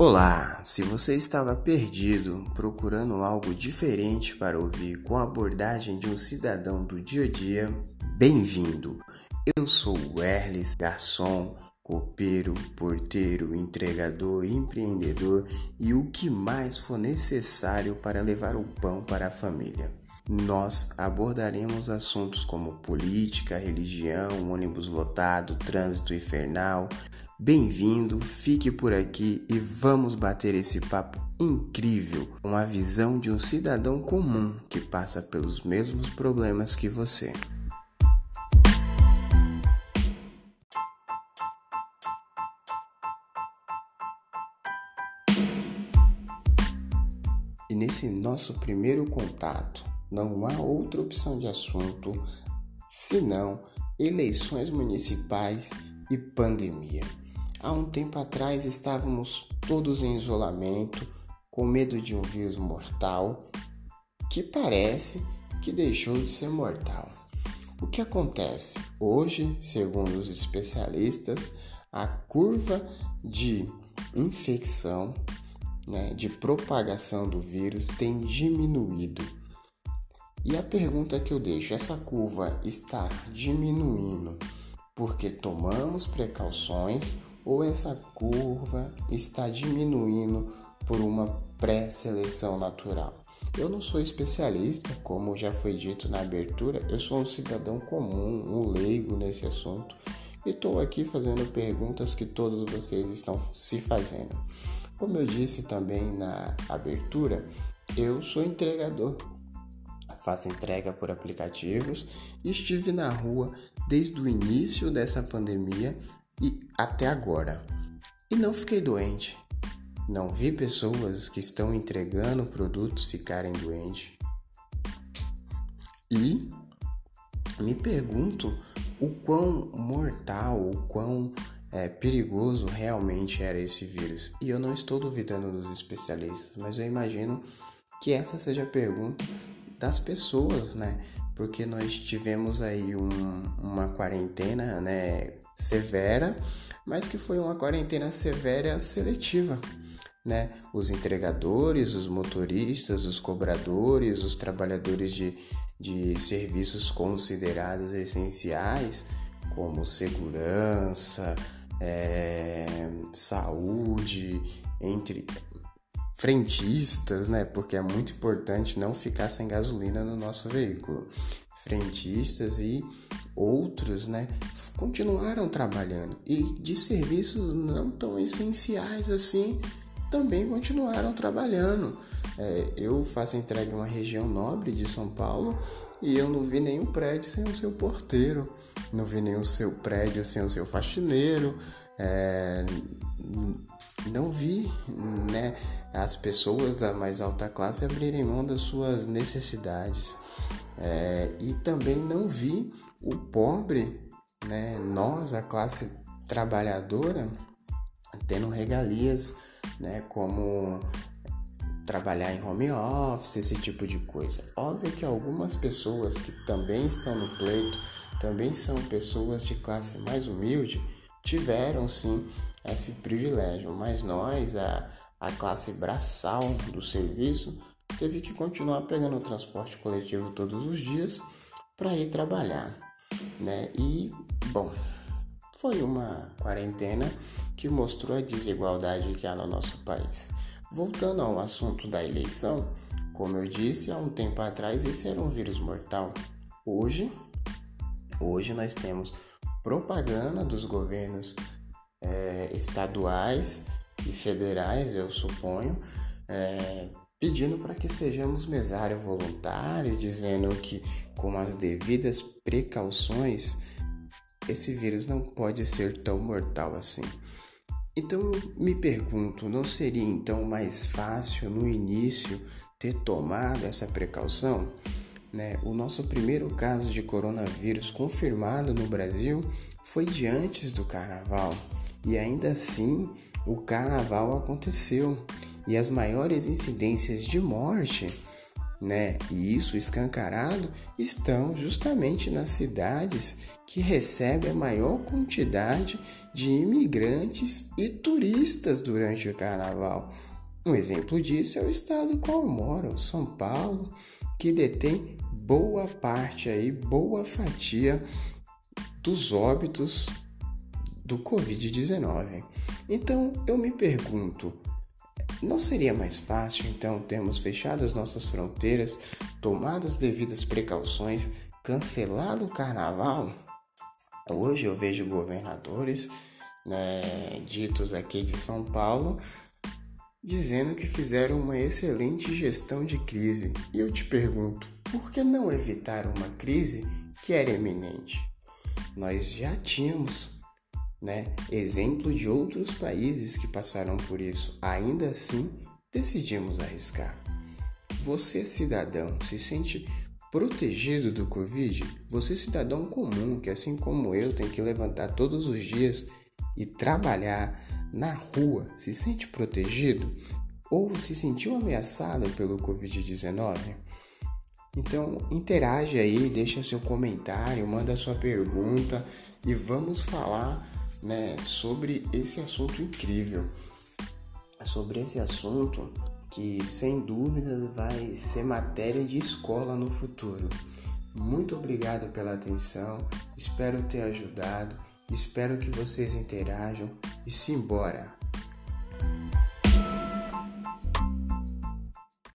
Olá! Se você estava perdido, procurando algo diferente para ouvir com a abordagem de um cidadão do dia a dia, bem-vindo! Eu sou o Erles, garçom, copeiro, porteiro, entregador, empreendedor e o que mais for necessário para levar o pão para a família. Nós abordaremos assuntos como política, religião, ônibus lotado, trânsito infernal. Bem-vindo, fique por aqui e vamos bater esse papo incrível com a visão de um cidadão comum que passa pelos mesmos problemas que você. E nesse nosso primeiro contato, não há outra opção de assunto senão eleições municipais e pandemia. Há um tempo atrás estávamos todos em isolamento, com medo de um vírus mortal que parece que deixou de ser mortal. O que acontece? Hoje, segundo os especialistas, a curva de infecção, né, de propagação do vírus tem diminuído. E a pergunta que eu deixo: essa curva está diminuindo porque tomamos precauções ou essa curva está diminuindo por uma pré-seleção natural? Eu não sou especialista, como já foi dito na abertura, eu sou um cidadão comum, um leigo nesse assunto e estou aqui fazendo perguntas que todos vocês estão se fazendo. Como eu disse também na abertura, eu sou entregador faço entrega por aplicativos estive na rua desde o início dessa pandemia e até agora. E não fiquei doente. Não vi pessoas que estão entregando produtos ficarem doentes. E me pergunto o quão mortal, o quão é, perigoso realmente era esse vírus. E eu não estou duvidando dos especialistas, mas eu imagino que essa seja a pergunta das pessoas, né? Porque nós tivemos aí um, uma quarentena, né, severa, mas que foi uma quarentena severa seletiva, né? Os entregadores, os motoristas, os cobradores, os trabalhadores de, de serviços considerados essenciais, como segurança, é, saúde, entre frentistas, né? Porque é muito importante não ficar sem gasolina no nosso veículo. Frentistas e outros, né, continuaram trabalhando e de serviços não tão essenciais assim também continuaram trabalhando. É, eu faço entrega em uma região nobre de São Paulo e eu não vi nenhum prédio sem o seu porteiro, não vi nenhum seu prédio sem o seu faxineiro, é, as pessoas da mais alta classe abrirem mão das suas necessidades é, e também não vi o pobre, né, nós, a classe trabalhadora, tendo regalias né, como trabalhar em home office, esse tipo de coisa. Óbvio que algumas pessoas que também estão no pleito, também são pessoas de classe mais humilde, tiveram sim esse privilégio, mas nós, a, a classe braçal do serviço, teve que continuar pegando o transporte coletivo todos os dias para ir trabalhar, né? E bom, foi uma quarentena que mostrou a desigualdade que há no nosso país. Voltando ao assunto da eleição, como eu disse há um tempo atrás, esse era um vírus mortal. Hoje, hoje nós temos propaganda dos governos é, estaduais e federais, eu suponho, é, pedindo para que sejamos mesário voluntário, dizendo que com as devidas precauções esse vírus não pode ser tão mortal assim. Então eu me pergunto, não seria então mais fácil no início ter tomado essa precaução? Né? O nosso primeiro caso de coronavírus confirmado no Brasil foi de antes do carnaval. E ainda assim, o carnaval aconteceu e as maiores incidências de morte né, e isso escancarado, estão justamente nas cidades que recebem a maior quantidade de imigrantes e turistas durante o carnaval. Um exemplo disso é o estado qual eu moro, São Paulo, que detém boa parte aí, boa fatia dos óbitos do Covid-19. Então eu me pergunto, não seria mais fácil então termos fechado as nossas fronteiras, tomado as devidas precauções, cancelado o carnaval? Hoje eu vejo governadores né, ditos aqui de São Paulo dizendo que fizeram uma excelente gestão de crise. E eu te pergunto, por que não evitar uma crise que era iminente? Nós já tínhamos né, exemplo de outros países que passaram por isso. Ainda assim, decidimos arriscar. Você, cidadão, se sente protegido do Covid? Você, cidadão comum, que assim como eu tem que levantar todos os dias e trabalhar na rua, se sente protegido? Ou se sentiu ameaçado pelo Covid-19? Então interage aí, deixa seu comentário, manda sua pergunta e vamos falar né, sobre esse assunto incrível, sobre esse assunto que sem dúvidas vai ser matéria de escola no futuro. Muito obrigado pela atenção, espero ter ajudado, espero que vocês interajam e simbora!